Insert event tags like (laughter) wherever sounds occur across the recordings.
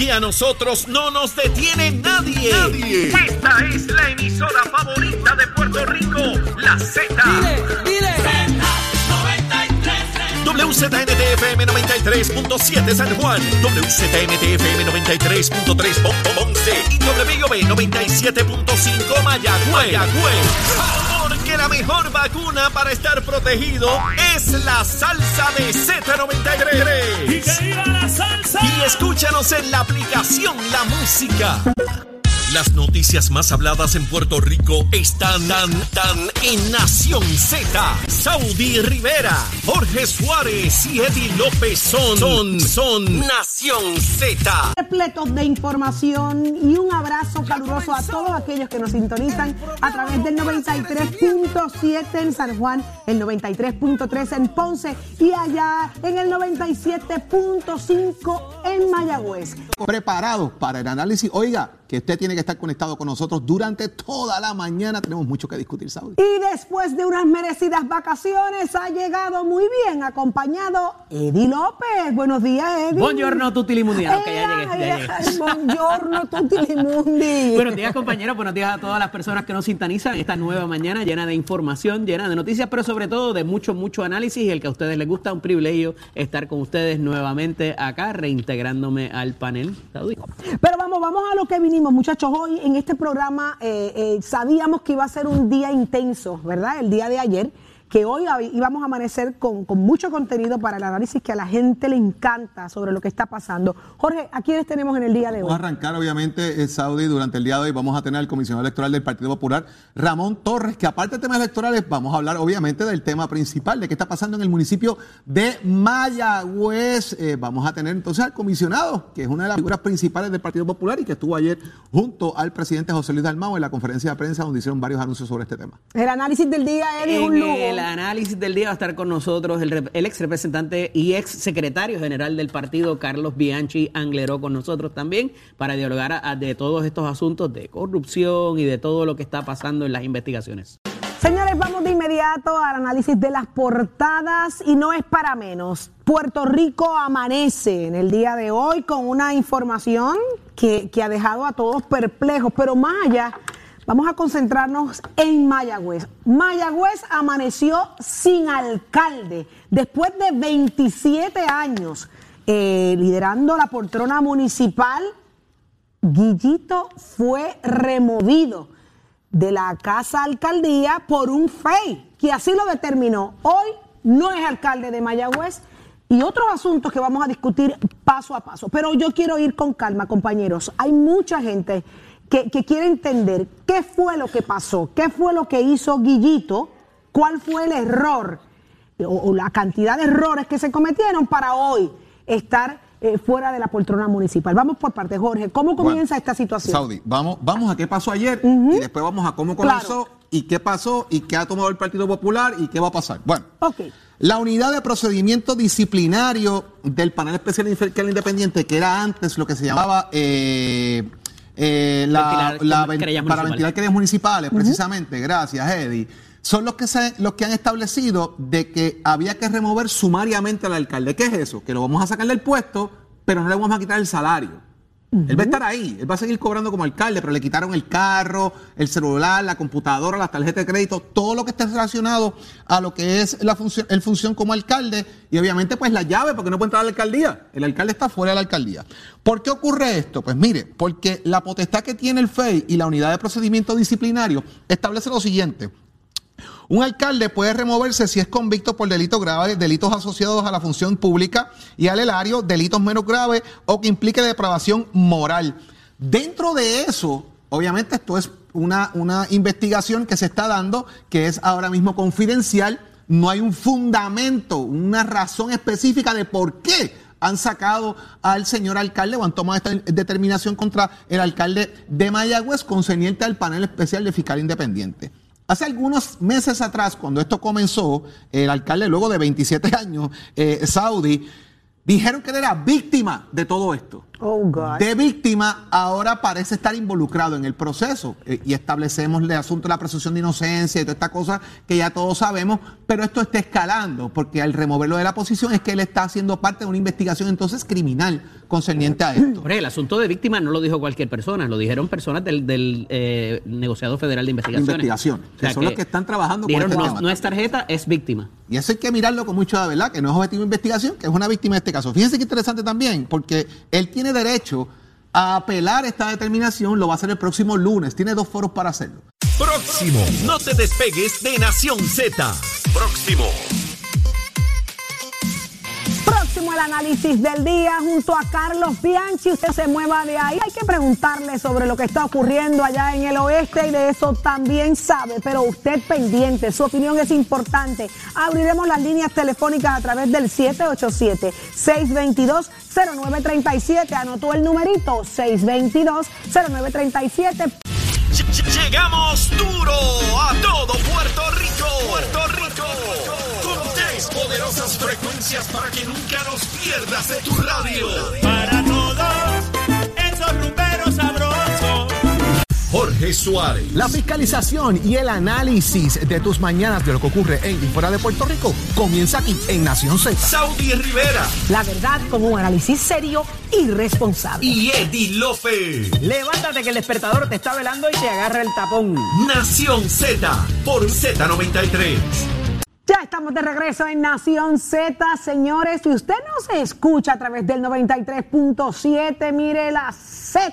Y a nosotros no nos detiene nadie. Nadie. Esta es la emisora favorita de Puerto Rico, la Z. WZNTFM 93.7 San Juan, WZNTFM 93.3 Ponce y WB 97.5 Mayagüez. Porque la mejor vacuna para estar protegido es la salsa de Z93. ¡Y que viva la salsa! Y escúchanos en la aplicación La Música. Las noticias más habladas en Puerto Rico están tan, tan en Nación Z. Saudi Rivera, Jorge Suárez y Eddie López son, son, son Nación Z. repletos de información y un abrazo caluroso a todos aquellos que nos sintonizan a través del 93.7 en San Juan, el 93.3 en Ponce y allá en el 97.5 en Mayagüez. preparados para el análisis. Oiga, que usted tiene que estar conectado con nosotros durante toda la mañana. Tenemos mucho que discutir, Saudi. Y después de unas merecidas vacaciones ha llegado muy bien acompañado Eddie López. Buenos días, Eddie. Buongiorno tutti li mundi. Ok, ya llegué, ya llegué. Ay, Buongiorno tutti li (laughs) mundi. Buenos días, compañeros. Buenos días a todas las personas que nos sintonizan esta nueva mañana llena de información, llena de noticias, pero sobre todo de mucho, mucho análisis y el que a ustedes les gusta. Un privilegio estar con ustedes nuevamente acá, reintegrándome al panel. Saudi. Pero vamos, vamos a lo que vinimos, muchachos. Hoy en este programa eh, eh, sabíamos que iba a ser un día intenso, ¿verdad? El día de ayer, que hoy íbamos a amanecer con, con mucho contenido para el análisis que a la gente le encanta sobre lo que está pasando. Jorge, ¿a quiénes tenemos en el día de Vamos a hoy? arrancar, obviamente, eh, Saudi, durante el día de hoy vamos a tener al comisionado electoral del Partido Popular, Ramón Torres, que aparte de temas electorales, vamos a hablar, obviamente, del tema principal, de qué está pasando en el municipio de Mayagüez. Eh, vamos a tener entonces al comisionado, que es una de las figuras principales del Partido Popular y que estuvo ayer junto al presidente José Luis Dalmau en la conferencia de prensa donde hicieron varios anuncios sobre este tema. El análisis del día, Eddie, es un lujo. El análisis del día va a estar con nosotros el, el ex representante y ex secretario general del partido, Carlos Bianchi Angleró, con nosotros también, para dialogar de todos estos asuntos de corrupción y de todo lo que está pasando en las investigaciones. Señores, vamos de inmediato al análisis de las portadas y no es para menos. Puerto Rico amanece en el día de hoy con una información que, que ha dejado a todos perplejos, pero más allá, vamos a concentrarnos en Mayagüez. Mayagüez amaneció sin alcalde después de 27 años eh, liderando la poltrona municipal. Guillito fue removido de la casa alcaldía por un FEI, que así lo determinó. Hoy no es alcalde de Mayagüez y otros asuntos que vamos a discutir paso a paso. Pero yo quiero ir con calma, compañeros. Hay mucha gente que, que quiere entender qué fue lo que pasó, qué fue lo que hizo Guillito, cuál fue el error o, o la cantidad de errores que se cometieron para hoy estar eh, fuera de la poltrona municipal. Vamos por parte, Jorge. ¿Cómo comienza Bueno, esta situación? Saudi, vamos, vamos a qué pasó ayer y después vamos a cómo Claro. comenzó y qué pasó y qué ha tomado el Partido Popular y qué va a pasar. Bueno, la unidad de procedimiento disciplinario del panel especial fiscal independiente, que era antes lo que se llamaba eh, eh, la, Ventilar la- querellas para ventilar querellas municipales, precisamente, gracias, Eddie. Son los que, se- los que han establecido de que había que remover sumariamente al alcalde. ¿Qué es eso? Que lo vamos a sacar del puesto, pero no le vamos a quitar el salario. Él va a estar ahí, él va a seguir cobrando como alcalde, pero le quitaron el carro, el celular, la computadora, las tarjetas de crédito, todo lo que esté relacionado a lo que es la función, el función como alcalde y obviamente pues la llave, porque no puede entrar a la alcaldía. El alcalde está fuera de la alcaldía. ¿Por qué ocurre esto? Pues mire, porque la potestad que tiene el FEI y la unidad de procedimiento disciplinario establece lo siguiente. Un alcalde puede removerse si es convicto por delitos graves, delitos asociados a la función pública y al erario, delitos menos graves o que implique depravación moral. Dentro de eso, obviamente esto es una, una investigación que se está dando, que es ahora mismo confidencial. No hay un fundamento, una razón específica de por qué han sacado al señor alcalde o han tomado esta determinación contra el alcalde de Mayagüez concerniente al panel especial de fiscal independiente. Hace algunos meses atrás, cuando esto comenzó, el alcalde, luego de 27 años, eh, Saudi, dijeron que él era víctima de todo esto. Oh, God. de víctima ahora parece estar involucrado en el proceso eh, y establecemos el asunto de la presunción de inocencia y toda esta cosa que ya todos sabemos, pero esto está escalando porque al removerlo de la posición es que él está haciendo parte de una investigación entonces criminal concerniente a esto. Hombre, el asunto de víctima no lo dijo cualquier persona, lo dijeron personas del, del eh, negociado federal de investigaciones. Investigación, que son los que están trabajando con este no, tema. no es tarjeta, es víctima. Y eso hay que mirarlo con mucha verdad, que no es objetivo de investigación, que es una víctima de este caso. Fíjense qué interesante también, porque él tiene derecho a apelar esta determinación, lo va a hacer el próximo lunes, tiene dos foros para hacerlo. Próximo. No te despegues de Nación Z. Próximo. Análisis del día junto a Carlos Bianchi. Usted se mueva de ahí. Hay que preguntarle sobre lo que está ocurriendo allá en el oeste y de eso también sabe. Pero usted pendiente, su opinión es importante. Abriremos las líneas telefónicas a través del 787-622-0937. Anotó el numerito 622-0937. Ll- ll- Llegamos duro a todo Puerto Rico. Poderosas frecuencias para que nunca nos pierdas de tu radio. para todos esos rumberos sabrosos. Jorge Suárez. La fiscalización y el análisis de tus mañanas de lo que ocurre en y fuera de Puerto Rico comienza aquí en Nación Z. Saudi Rivera. La verdad con un análisis serio y responsable. Y Eddie Lofe. Levántate que el despertador te está velando y te agarra el tapón. Nación Z. Por Z93. Ya estamos de regreso en Nación Z, señores. Si usted no se escucha a través del 93.7, mire la Z.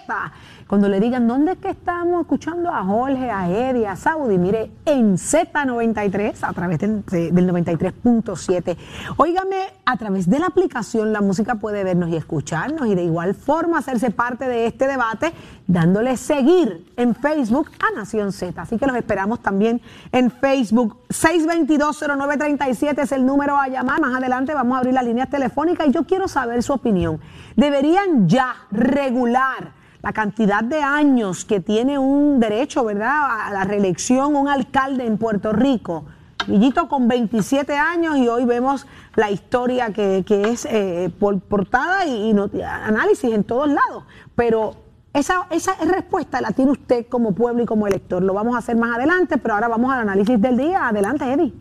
Cuando le digan dónde es que estamos escuchando a Jorge, a Eddie, a Saudi, mire en Z93 a través del, de- del 93.7. Óigame, a través de la aplicación La Música puede vernos y escucharnos y de igual forma hacerse parte de este debate dándole seguir en Facebook a Nación Z. Así que los esperamos también en Facebook. 622-0937 es el número a llamar. Más adelante vamos a abrir las líneas telefónicas y yo quiero saber su opinión. ¿Deberían ya regular la cantidad de años que tiene un derecho, ¿verdad?, a la reelección un alcalde en Puerto Rico? Villito con 27 años y hoy vemos la historia que, que es eh, por portada y, análisis en todos lados. Pero esa, esa respuesta la tiene usted como pueblo y como elector. Lo vamos a hacer más adelante, pero ahora vamos al análisis del día. Adelante, Eddie.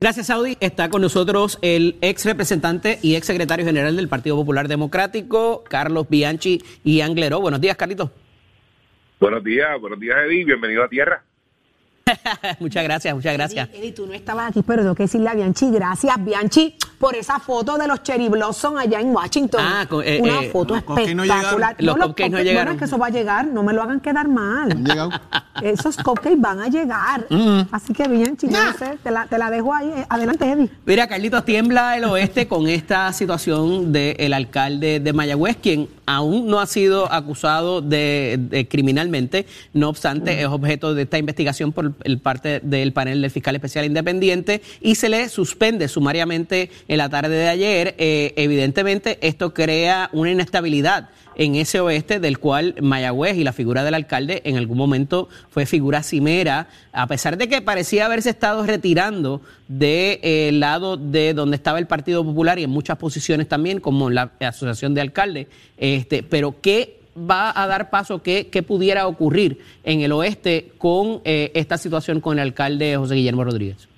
Gracias, Saudi. Está con nosotros el ex representante y ex secretario general del Partido Popular Democrático, Carlos Bianchi y Angleró. Buenos días, Carlitos. Buenos días, buenos días, Eddie. Bienvenido a Tierra. (laughs) muchas gracias, muchas gracias. Eddie, tú no estabas aquí, pero tengo que decirle a Bianchi, gracias, Bianchi, por esa foto de los Cherry Blossom allá en Washington. Ah, con- eh, Una eh, foto los cupcakes no llegaron. espectacular. Los cupcakes no llegaron. Bueno, es que eso va a llegar, no me lo hagan quedar mal. Han llegado. (laughs) Esos cupcakes van a llegar. Mm. Así que, no sé, te la, te la dejo ahí. Adelante, Eddie. Mira, Carlitos, tiembla el oeste con esta situación del alcalde de Mayagüez, quien aún no ha sido acusado de, de criminalmente, no obstante, es objeto de esta investigación por el parte del panel del fiscal especial independiente y se le suspende sumariamente en la tarde de ayer. Eh, evidentemente, esto crea una inestabilidad en ese oeste del cual Mayagüez y la figura del alcalde en algún momento fue figura cimera, a pesar de que parecía haberse estado retirando del lado de donde estaba el Partido Popular y en muchas posiciones también, como la Asociación de Alcaldes, este, pero ¿qué va a dar paso, qué, qué pudiera ocurrir en el oeste con eh, esta situación con el alcalde José Guillermo Rodríguez?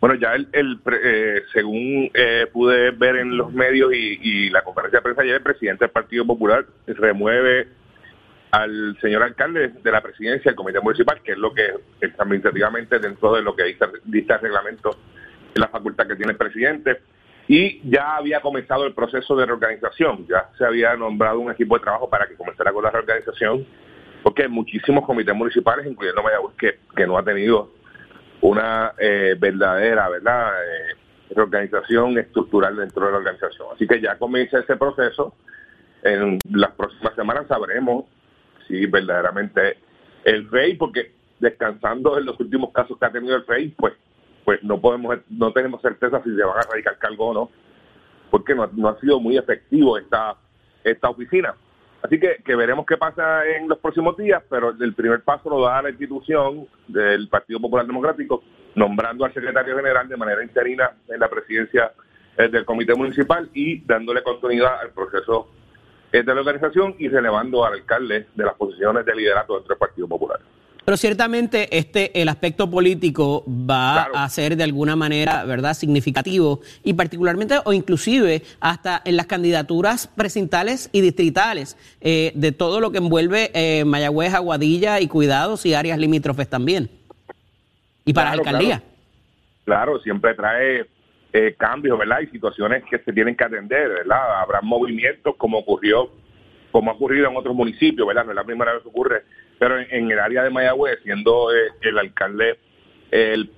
Bueno, ya el, el eh, según eh, pude ver en los medios y, y la conferencia de prensa ayer, el presidente del Partido Popular remueve al señor alcalde de la presidencia del comité municipal, que es lo que es administrativamente dentro de lo que dice, dice el reglamento, la facultad que tiene el presidente. Y ya había comenzado el proceso de reorganización, ya se había nombrado un equipo de trabajo para que comenzara con la reorganización, porque muchísimos comités municipales, incluyendo Mayagüez, que no ha tenido una eh, verdadera, ¿verdad? Eh, reorganización estructural dentro de la organización. Así que ya comienza ese proceso. En las próximas semanas sabremos si verdaderamente el FEI, porque descansando en los últimos casos que ha tenido el FEI, pues, pues no podemos, no tenemos certeza si se van a radicar cargo o no, porque no, no ha sido muy efectivo esta, esta oficina. Así que, veremos qué pasa en los próximos días, pero el primer paso lo da la institución del Partido Popular Democrático, nombrando al secretario general de manera interina en la presidencia eh, del comité municipal y dándole continuidad al proceso eh, de la organización y relevando al alcalde de las posiciones de liderato dentro del Partido Popular. Pero ciertamente este el aspecto político va Claro. a ser de alguna manera, ¿verdad?, significativo y particularmente o inclusive hasta en las candidaturas precintales y distritales eh, de todo lo que envuelve eh, Mayagüez, Aguadilla y Cuidados y áreas limítrofes también. Y para Claro, la alcaldía. Claro, siempre trae eh, cambios, ¿verdad? Y situaciones que se tienen que atender, ¿verdad? Habrá movimientos como ocurrió, como ha ocurrido en otros municipios, ¿verdad? No es la primera vez que ocurre, pero en, el área de Mayagüez, siendo eh, el alcalde el,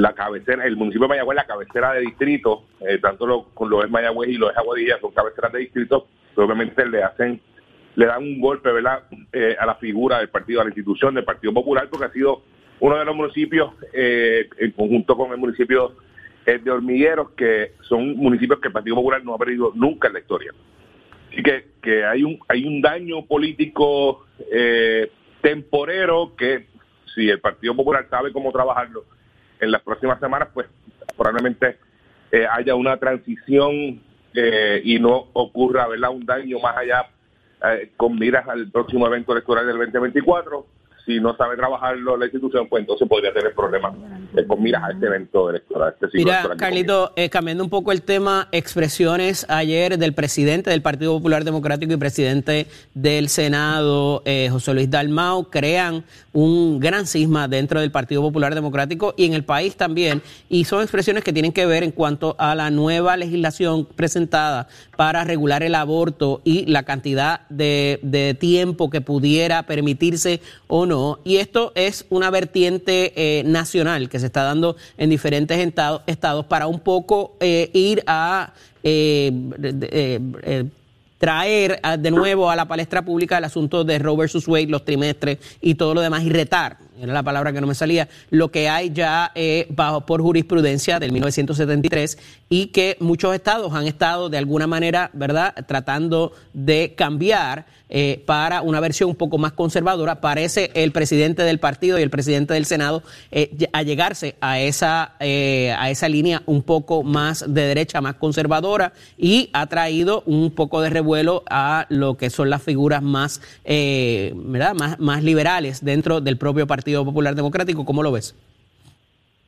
la cabecera, el municipio de Mayagüez, la cabecera de distrito, eh, tanto lo, con lo es Mayagüez y lo es Aguadilla, son cabeceras de distrito, obviamente le hacen, le dan un golpe, ¿verdad?, Eh, a la figura del partido, a la institución del Partido Popular, porque ha sido uno de los municipios, en conjunto con el municipio de Hormigueros, que son municipios que el Partido Popular no ha perdido nunca en la historia. Así que, que hay un hay un daño político temporero que si el Partido Popular sabe cómo trabajarlo en las próximas semanas, pues probablemente eh, haya una transición eh, y no ocurra ¿verdad? un daño más allá eh, con miras al próximo evento electoral del 2024. Si no sabe trabajarlo la institución, pues entonces podría tener problemas eh, con miras a este evento electoral. Este Mira, electoral Carlito, eh, cambiando un poco el tema, expresiones ayer del presidente del Partido Popular Democrático y presidente del Senado, eh, José Luis Dalmau, crean un gran cisma dentro del Partido Popular Democrático y en el país también. Y son expresiones que tienen que ver en cuanto a la nueva legislación presentada para regular el aborto y la cantidad de, de tiempo que pudiera permitirse o no. Y esto es una vertiente eh, nacional que se está dando en diferentes estados, para un poco eh, ir a eh, eh, eh, traer a- de nuevo a la palestra pública el asunto de Roe versus Wade, los trimestres y todo lo demás, y retar, era la palabra que no me salía, lo que hay ya eh, bajo por jurisprudencia del 1973 y que muchos estados han estado de alguna manera, ¿verdad?, tratando de cambiar eh, para una versión un poco más conservadora. Parece el presidente del partido y el presidente del Senado eh, a llegarse a esa, eh, a esa línea un poco más de derecha, más conservadora, y ha traído un poco de revuelo a lo que son las figuras más, eh, ¿verdad? más, más liberales dentro del propio Partido Popular Democrático. ¿Cómo lo ves?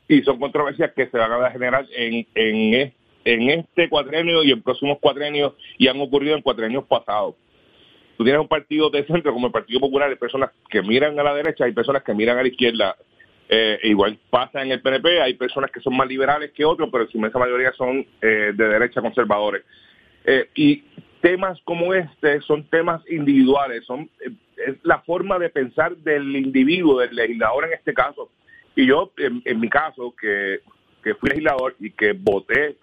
y son controversias que se van a generar en, en, en este cuatrenio y en próximos cuatrenios y han ocurrido en cuatrenios pasados. Tú tienes un partido de centro como el Partido Popular, hay personas que miran a la derecha, hay personas que miran a la izquierda. Eh, igual pasa en el PNP, hay personas que son más liberales que otros, pero su inmensa mayoría son eh, de derecha conservadores. Eh, y temas como este son temas individuales, son es la forma de pensar del individuo, del legislador en este caso. Y yo, en, en mi caso, que, que fui legislador y que voté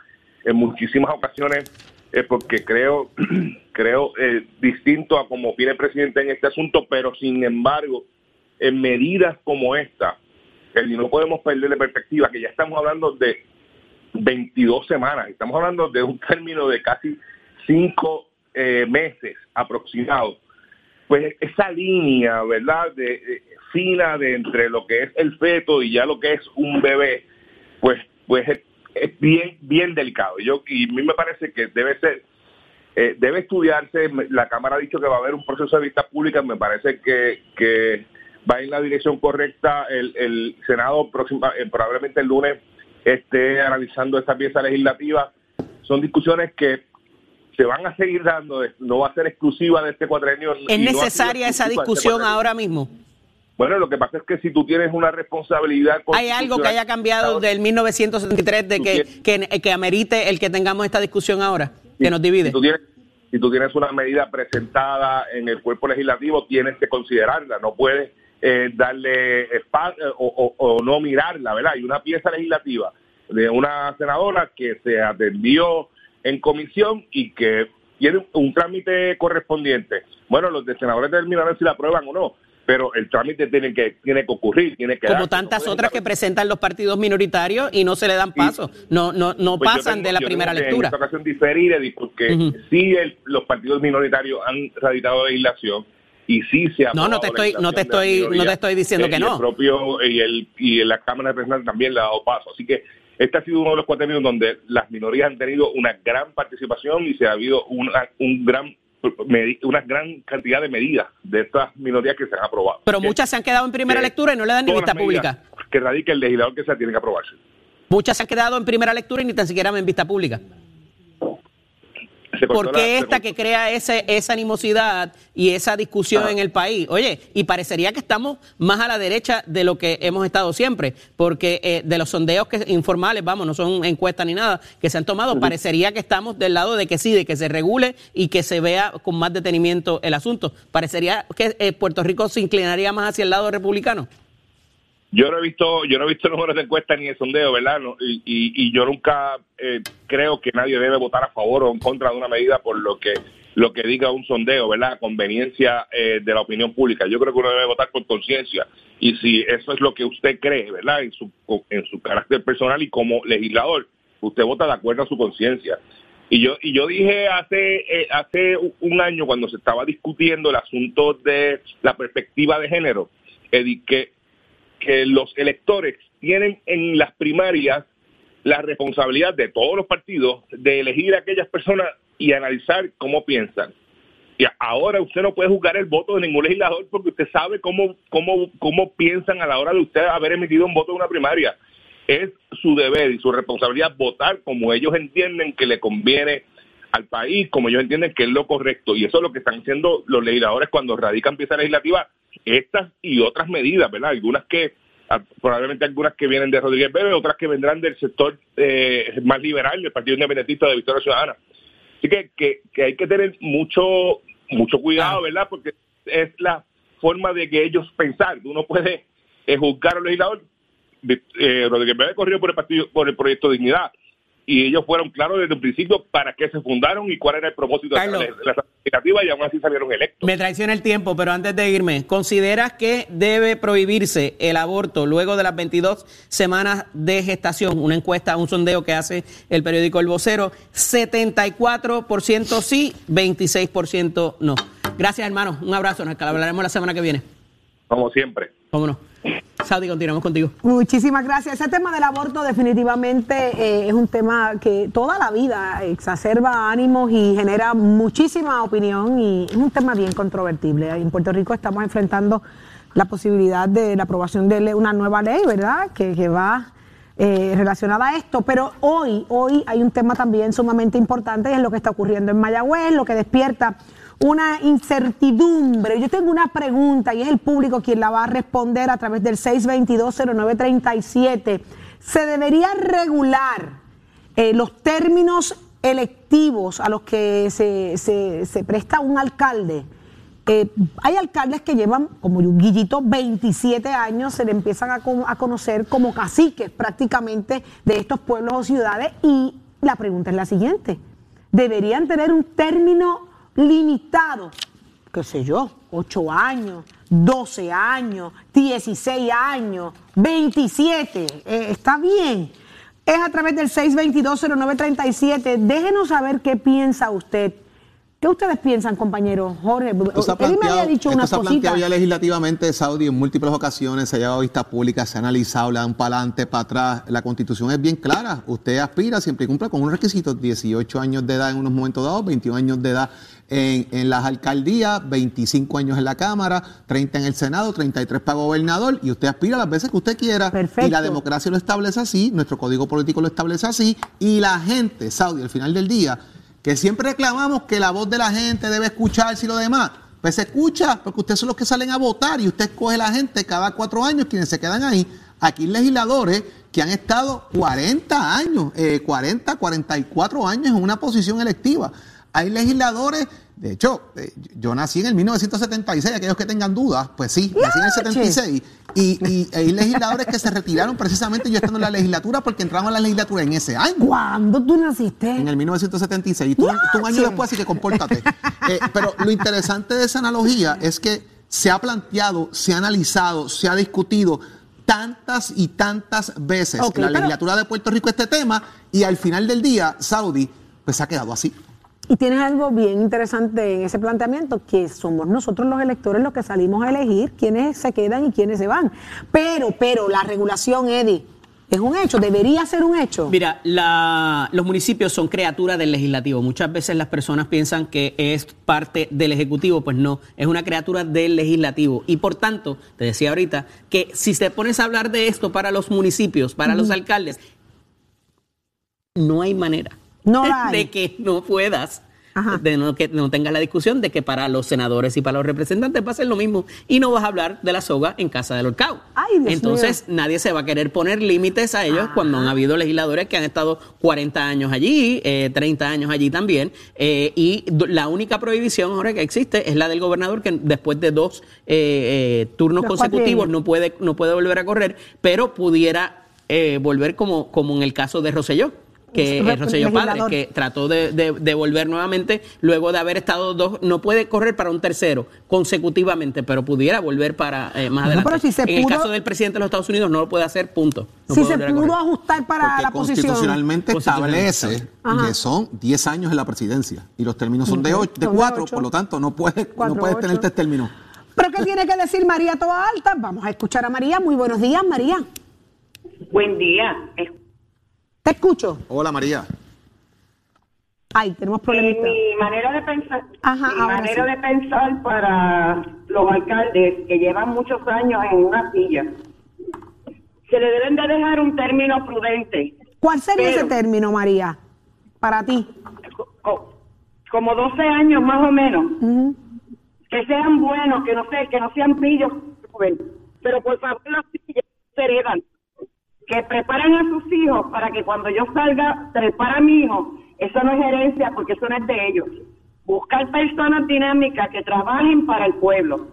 en muchísimas ocasiones, eh, porque creo, (clears throat) creo eh, distinto a como opina el presidente en este asunto, pero sin embargo, en medidas como esta, eh, y no podemos perder de perspectiva que ya estamos hablando de 22 semanas, estamos hablando de un (laughs) término de casi cinco eh, meses aproximados. Pues esa línea, ¿verdad?, de, de- fina de entre lo que es el feto y ya lo que es un bebé, pues, pues es, bien, bien delicado. Yo, y a mí me parece que debe ser, eh, debe estudiarse, la Cámara ha dicho que va a haber un proceso de vista pública, me parece que, que va en la dirección correcta, el, el Senado próxima, eh, probablemente el lunes esté analizando esta pieza legislativa, son discusiones que se van a seguir dando, no va a ser exclusiva de este ha ¿Es necesaria esa este discusión ahora mismo? Bueno, lo que pasa es que si tú tienes una responsabilidad... ¿Hay algo que haya cambiado del 1973 de que, que, que amerite el que tengamos esta discusión ahora, que nos divide? Si tú, tienes, si tú tienes una medida presentada en el cuerpo legislativo, tienes que considerarla, no puedes eh, darle o, o- o no mirarla, ¿verdad? Hay una pieza legislativa de una senadora que se atendió en comisión y que tiene un trámite correspondiente. Bueno, los de senadores determinarán si la aprueban o no, pero el trámite tiene que tiene que ocurrir, tiene que Como darse, no tantas puede otras que presentan los partidos minoritarios y no se le dan paso, no, no, no Pues pasan tengo- de la primera que lectura. En esta ocasión diferir, Eddie, porque Ujú. sí el- los partidos minoritarios han radicado legislación y sí se ha No, no te estoy- no te estoy- no te estoy diciendo Eh, que y no. El propio, y, el, y la Cámara de Representantes también le ha dado paso. Así que este ha sido uno de los cuatrenios donde las minorías han tenido una gran participación y se ha habido una, un gran una gran cantidad de medidas de estas minorías que se han aprobado. Pero muchas se han quedado en primera lectura y no le dan ni vista pública. Que radique el legislador que se tienen que aprobarse. Muchas se han quedado en primera lectura y ni tan siquiera en vista pública. ¿Por qué esta que crea ese, esa animosidad y esa discusión Ajá. en el país? Oye, y parecería que estamos más a la derecha de lo que hemos estado siempre, porque eh, de los sondeos que, informales, vamos, no son encuestas ni nada, que se han tomado, parecería que estamos del lado de que sí, de que se regule y que se vea con más detenimiento el asunto. Parecería que eh, Puerto Rico se inclinaría más hacia el lado republicano. Yo no he visto, yo no he visto (laughs) números de encuesta ni de sondeo, ¿verdad? Y, yo nunca eh, creo que nadie debe votar a favor o en contra de una medida por lo que lo que diga un sondeo, ¿verdad? Conveniencia eh, de la opinión pública. Yo creo que uno debe votar por conciencia. Y si eso es lo que usted cree, ¿verdad? En su, en su carácter personal y como legislador, usted vota de acuerdo a su conciencia. Y yo, y yo dije hace, eh, hace un año cuando se estaba discutiendo el asunto de la perspectiva de género, Eddie, que que los electores tienen en las primarias la responsabilidad de todos los partidos de elegir a aquellas personas y analizar cómo piensan. Y ahora usted no puede juzgar el voto de ningún legislador porque usted sabe cómo, cómo, cómo piensan a la hora de usted haber emitido un voto en una primaria. Es su deber y su responsabilidad votar como ellos entienden que le conviene al país, como ellos entienden que es lo correcto. Y eso es lo que están haciendo los legisladores cuando radican piezas legislativas, estas y otras medidas, ¿verdad? Algunas que, probablemente algunas que vienen de Rodríguez Bebe, otras que vendrán del sector eh, más liberal, del Partido Independentista de Victoria Ciudadana. Así que, que, que hay que tener mucho, mucho cuidado, ¿verdad? Porque es la forma de que ellos pensar. Uno puede eh, juzgar al legislador. Eh, Rodríguez Bebe corrió por el partido, por el proyecto Dignidad y ellos fueron claros desde un principio para qué se fundaron y cuál era el propósito Carlos. de la, legislativa y aún así salieron electos. Me traiciona el tiempo, pero antes de irme, ¿consideras que debe prohibirse el aborto luego de las 22 semanas de gestación? Una encuesta, un sondeo que hace el periódico El Vocero, 74% sí, 26% no. Gracias, hermano. Un abrazo. Nos hablaremos la semana que viene. Como siempre. ¿Cómo no? Saudi, continuamos contigo. Muchísimas gracias. Ese tema del aborto definitivamente eh, es un tema que toda la vida exacerba ánimos y genera muchísima opinión y es un tema bien controvertible. En Puerto Rico estamos enfrentando la posibilidad de la aprobación de una nueva ley, ¿verdad? Que, va eh, relacionada a esto. Pero hoy, hoy hay un tema también sumamente importante es lo que está ocurriendo en Mayagüez, lo que despierta una incertidumbre. Yo tengo una pregunta y es el público quien la va a responder a través del 6220937. ¿Se debería regular eh, los términos electivos a los que se, se- presta un alcalde? Eh, hay alcaldes que llevan, como Guillito, 27 años, se le empiezan a, a conocer como caciques prácticamente de estos pueblos o ciudades y la pregunta es la siguiente. ¿Deberían tener un término limitado? qué sé yo, 8 años, 12 años, 16 años, 27, eh, está bien. Es a través del 6220937. Déjenos saber qué piensa usted. ¿Qué ustedes piensan, compañero Jorge? Él me había dicho esto unas se ha planteado ya legislativamente, Saudi, en múltiples ocasiones, se ha llevado a vista pública, se ha analizado, le dan para adelante, para atrás. La constitución es bien clara. Usted aspira siempre y cumple con unos requisitos: 18 años de edad en unos momentos dados, 21 años de edad en, en las alcaldías, 25 años en la Cámara, 30 en el Senado, 33 para gobernador, y usted aspira las veces que usted quiera. Perfecto. Y la democracia lo establece así, nuestro código político lo establece así, y la gente, Saudi, al final del día, que siempre reclamamos que la voz de la gente debe escucharse y lo demás. Pues se escucha, porque ustedes son los que salen a votar y usted escoge la gente cada cuatro años, quienes se quedan ahí. Aquí legisladores que han estado 40 años, eh, 40, 44 años en una posición electiva. Hay legisladores, de hecho, eh, yo nací en el 1976, aquellos que tengan dudas, pues sí, nací en el ¡Yache! 76. Y, y hay legisladores que se retiraron precisamente yo estando en la legislatura porque entraron a la legislatura en ese año. ¿Cuándo tú naciste? En el 1976. Y tú, tú un año después, así que compórtate. Eh, pero lo interesante de esa analogía es que se ha planteado, se ha analizado, se ha discutido tantas y tantas veces en la pero- legislatura de Puerto Rico este tema y al final del día, Saudi, pues se ha quedado así. Y tienes algo bien interesante en ese planteamiento, que somos nosotros los electores los que salimos a elegir quiénes se quedan y quiénes se van. Pero, pero, la regulación, Eddie, Es un hecho, debería ser un hecho. Mira, la- los municipios son criaturas del legislativo. Muchas veces las personas piensan que es parte del ejecutivo, pues no, es una criatura del legislativo. Y por tanto, te decía ahorita, que si te pones a hablar de esto para los municipios, para los alcaldes, no hay manera No (laughs) hay. de que no puedas. Ajá. De no, que no tengas la discusión de que para los senadores y para los representantes va a ser lo mismo y no vas a hablar de la soga en casa del horcao. Entonces, nadie se va a querer poner límites a ellos cuando han habido legisladores que han estado 40 años allí, eh, 30 años allí también, eh, y la única prohibición ahora que existe es la del gobernador que después de dos eh, eh, turnos Los consecutivos no puede, no puede volver a correr, pero pudiera eh, volver como, como en el caso de Rosselló que es Rosselló Padre, legislador. que trató de, de- de volver nuevamente luego de haber estado dos, no puede correr para un tercero consecutivamente, pero pudiera volver para eh, más No, adelante. pero si se en el caso del presidente de los Estados Unidos no lo puede hacer, punto. No si se pudo ajustar para Porque la posición. constitucionalmente establece Ajá. que son 10 años en la presidencia y los términos son de Ujú. 8, de Son de 4, ocho. por lo tanto no puedes, Cuatro, no puedes tener tres términos. ¿Pero qué tiene que decir María Toa Alta? Vamos a escuchar a María. Muy buenos días, María. Buen día. Te escucho. Hola María. Ay, tenemos problemitas. mi manera de pensar, Ajá, mi ahora manera sí. de pensar para los alcaldes que llevan muchos años en una silla, se le deben de dejar un término prudente, ¿Cuál sería pero- ese término, María? Para ti. co- co- como 12 años más o menos, que sean buenos, que no sé, que no sean pillos, pero por favor las sillas se heredan, que preparen a sus hijos para que cuando yo salga, prepara a mi hijo, eso no es herencia porque eso no es de ellos. Buscar personas dinámicas que trabajen para el pueblo.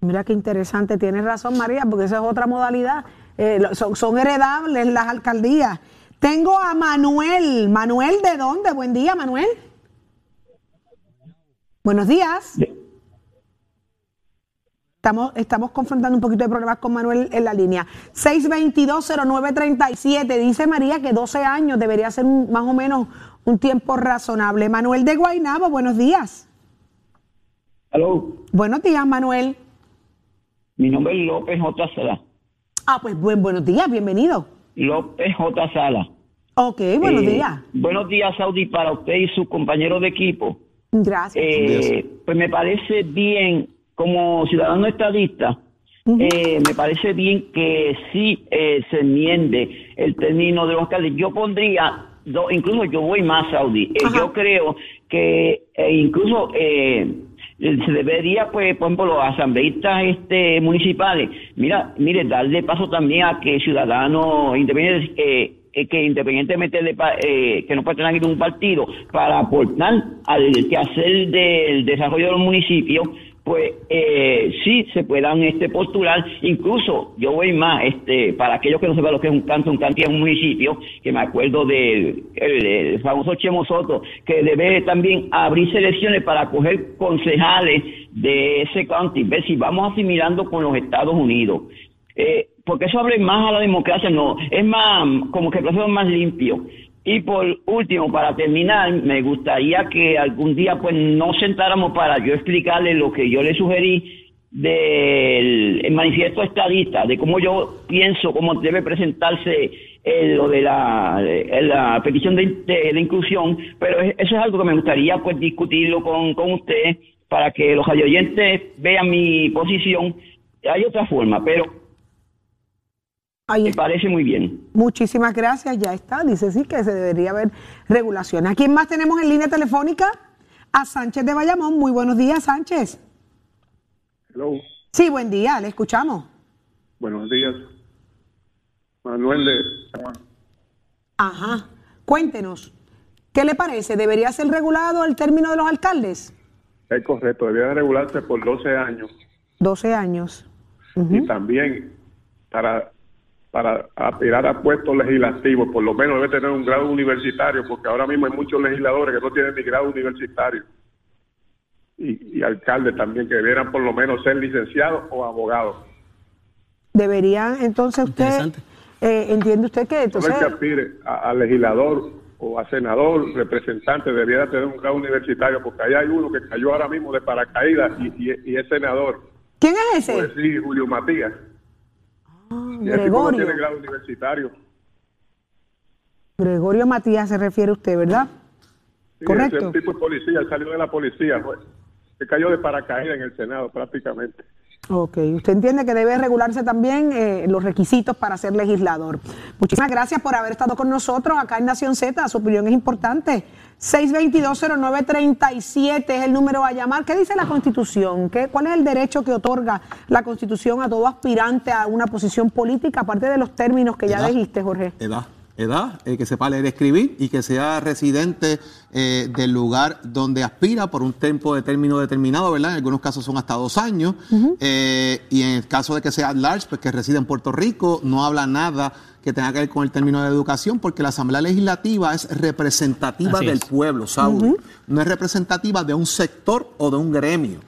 Mira qué interesante, tienes razón María, porque esa es otra modalidad. Eh, son heredables las alcaldías. Tengo a Manuel. Manuel, ¿de dónde? Buen día, Manuel. Buenos días. Estamos, estamos confrontando un poquito de problemas con Manuel en la línea. 6220937. Dice María que 12 años debería ser un- más o menos un tiempo razonable. Manuel de Guaynabo, buenos días. Aló, Buenos días, Manuel. mi nombre es López J. Sala. Ah, pues buen, buenos días, bienvenido. López J. Sala. Ok, buenos Eh, días. Buenos días, Saudi, para usted y su compañero de equipo. Gracias. Eh, pues me parece bien, como ciudadano estadista, eh, me parece bien que sí eh, se enmiende el término de los alcaldes. Yo pondría, do- incluso yo voy más, Saudi. Eh, yo creo que eh, incluso eh, se debería, pues, por ejemplo, los asambleístas este, municipales, mira, mire, darle paso también a que ciudadanos independientes, eh, eh, que independientemente de eh, que no pertenezcan a un partido, para aportar al quehacer del desarrollo de los municipios, pues eh, sí se puedan este postular, incluso yo voy más, este, para aquellos que no sepan lo que es un canto, un canto en un municipio, que me acuerdo del el, el famoso Chemo Soto, que debe también abrir selecciones para coger concejales de ese county, ver si vamos asimilando con los Estados Unidos. Eh, porque eso abre más a la democracia, no, es más, como que el proceso es más limpio. Y por último, para terminar, me gustaría que algún día pues nos sentáramos para yo explicarle lo que yo le sugerí del el manifiesto estadista, de cómo yo pienso, cómo debe presentarse eh, lo de la, eh, petición de, de- inclusión, pero es- eso es algo que me gustaría pues discutirlo con, con usted para que los oyentes vean mi posición. Hay otra forma, pero Ahí me está. parece muy bien. Muchísimas gracias, ya está. Dice sí que se debería haber regulación. ¿A quién más tenemos en línea telefónica? A Sánchez de Bayamón. Muy buenos días, Sánchez. Hello, Sí, buen día, le escuchamos. buenos días. Manuel de Ajá. Cuéntenos, ¿qué le parece? ¿Debería ser regulado el término de los alcaldes? es correcto, debía de regularse por 12 años 12 años. y también para para aspirar a puestos legislativos, por lo menos debe tener un grado universitario, porque ahora mismo hay muchos legisladores que no tienen ni grado universitario. Y, y alcaldes también que debieran por lo menos ser licenciados o abogados. ¿Debería entonces usted, eh, entiende usted que entonces... el que aspire a, a legislador o a senador, representante, debiera tener un grado universitario, porque ahí hay uno que cayó ahora mismo de paracaídas y, y- y es senador. ¿Quién es ese? Pues sí, Julio Matías. Ah, Y ese tipo no Gregorio. tiene grado universitario. Gregorio Matías se refiere usted, ¿verdad? Sí, Correcto. ese tipo de policía, salió de la policía, pues. Se cayó de paracaídas en el Senado prácticamente. Ok, usted entiende que debe regularse también eh, los requisitos para ser legislador. Muchísimas gracias por haber estado con nosotros acá en Nación Z, su opinión es importante. 6220937 es el número a llamar. ¿Qué dice la Constitución? ¿Qué, ¿Cuál es el derecho que otorga la Constitución a todo aspirante a una posición política, aparte de los términos que ya Edad. dijiste, Jorge? Edad. Edad, eh, que sepa leer y escribir y que sea residente eh, del lugar donde aspira por un tiempo de término determinado, ¿verdad? En algunos casos son hasta dos años. Eh, y en el caso de que sea at large, pues que reside en Puerto Rico, no habla nada que tenga que ver con el término de educación, porque la Asamblea Legislativa es representativa Así del es. pueblo, Saúl. No es representativa de un sector o de un gremio.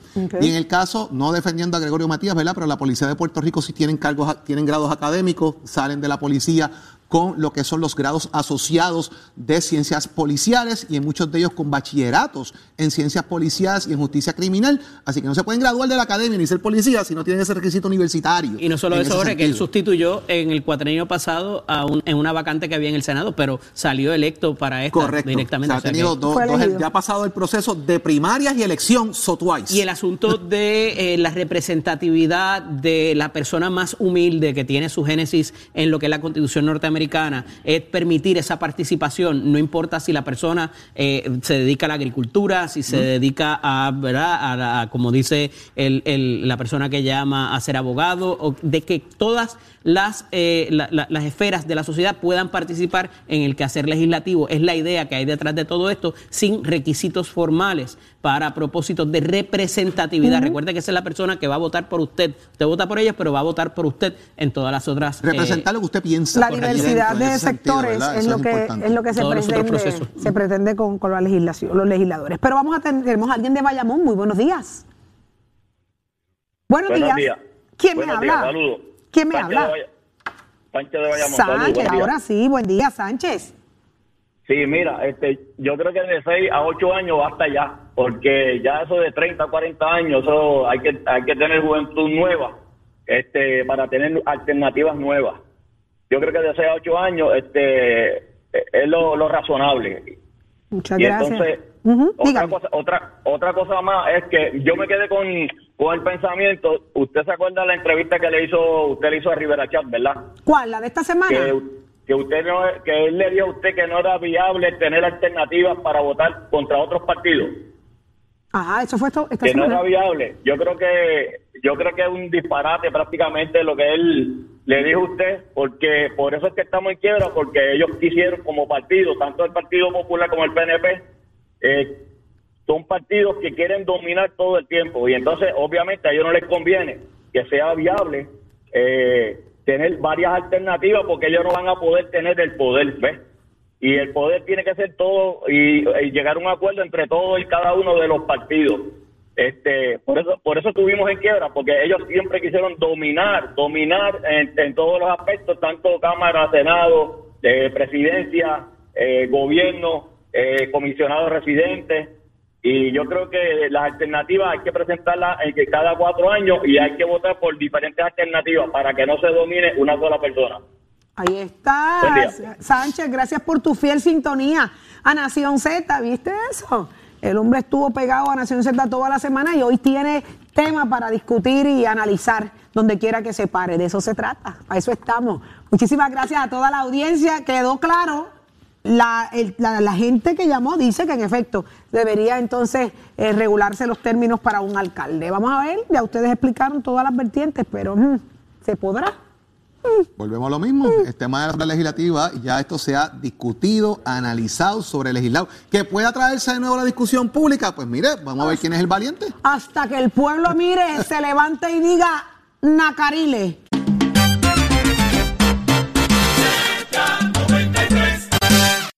Y en el caso, no defendiendo a Gregorio Matías, ¿verdad? Pero la policía de Puerto Rico sí tienen cargos, tienen grados académicos, salen de la policía con lo que son los grados asociados de ciencias policiales y en muchos de ellos con bachilleratos en ciencias policiales y en justicia criminal. Así que no se pueden graduar de la academia ni ser policía si no tienen ese requisito universitario. Y no solo eso, Jorge, que él sustituyó en el cuatrenio pasado a un- en una vacante que había en el Senado, pero salió electo para esta Correcto. directamente. O sea, ha tenido dos, dos- ya ha pasado el proceso de primarias y elección so twice. Y el asunto de eh, la representatividad de la persona más humilde que tiene su génesis en lo que es la constitución norteamericana es permitir esa participación, no importa si la persona eh, se dedica a la agricultura, si se dedica a, ¿verdad? A, la- a, como dice el- el- la persona que llama a ser abogado, o de que todas las, eh, la- la- las esferas de la sociedad puedan participar en el quehacer legislativo. Es la idea que hay detrás de todo esto, sin requisitos formales para propósitos de representatividad. Recuerde que esa es la persona que va a votar por usted. Usted vota por ella, pero va a votar por usted en todas las otras. eh, Representar lo que usted piensa. La diversidad de sentido, sectores es lo, que, es lo que se Todos pretende, se pretende con, con la legislación, los legisladores. Pero vamos a tener, tenemos a alguien de Bayamón. Muy buenos días. Buenos, Buenos días. días. ¿Quién me habla? días, saludos. ¿Quién me Sánchez habla? de Sánchez de Bayamón. Sánchez, día. ahora sí, buen día, Sánchez. Sí, mira, este, yo creo que de 6 a 8 años basta ya, porque ya eso de 30 a 40 años, eso hay que, hay que tener juventud nueva, este, para tener alternativas nuevas. Yo creo que de 6 a 8 años, este, es lo, lo razonable. Muchas y gracias. entonces, Ujú, otra dígame. cosa, otra, otra cosa más es que yo me quedé con, con el pensamiento, usted se acuerda de la entrevista que le hizo, usted le hizo a Rivera Chat, ¿verdad? ¿Cuál? ¿La de esta semana? que, que usted no, que él le dio a usted que no era viable tener alternativas para votar contra otros partidos Ajá, eso fue esto, esta que no era viable yo creo que yo creo que es un disparate prácticamente lo que él le dijo a usted porque por eso es que estamos en quiebra porque ellos quisieron como partido tanto el Partido Popular como el PNP eh, son partidos que quieren dominar todo el tiempo y entonces obviamente a ellos no les conviene que sea viable eh, tener varias alternativas porque ellos no van a poder tener el poder, ¿ves? Y el poder tiene que ser todo y, llegar a un acuerdo entre todos y cada uno de los partidos. Este, por eso, por eso estuvimos en quiebra, porque ellos siempre quisieron dominar, dominar en, en todos los aspectos, tanto Cámara, Senado, eh, Presidencia, eh, Gobierno, eh, comisionados residentes. Y yo creo que las alternativas hay que presentarlas en que cada cuatro años y hay que votar por diferentes alternativas para que no se domine una sola persona. Ahí está. Sánchez, gracias por tu fiel sintonía a Nación Z, ¿viste eso? El hombre estuvo pegado a Nación Z toda la semana y hoy tiene tema para discutir y analizar donde quiera que se pare. De eso se trata, a eso estamos. Muchísimas gracias a toda la audiencia. Quedó claro, la, el- la- la gente que llamó dice que en efecto debería entonces eh, regularse los términos para un alcalde. Vamos a ver, ya ustedes explicaron todas las vertientes, pero mm, ¿se podrá? Volvemos a lo mismo. El tema de la Asamblea Legislativa, ya esto se ha discutido, analizado, sobre legislado. ¿Que pueda traerse de nuevo a la discusión pública? Pues mire, vamos a ver quién es el valiente. hasta que el pueblo mire, se levante y diga Nacarile.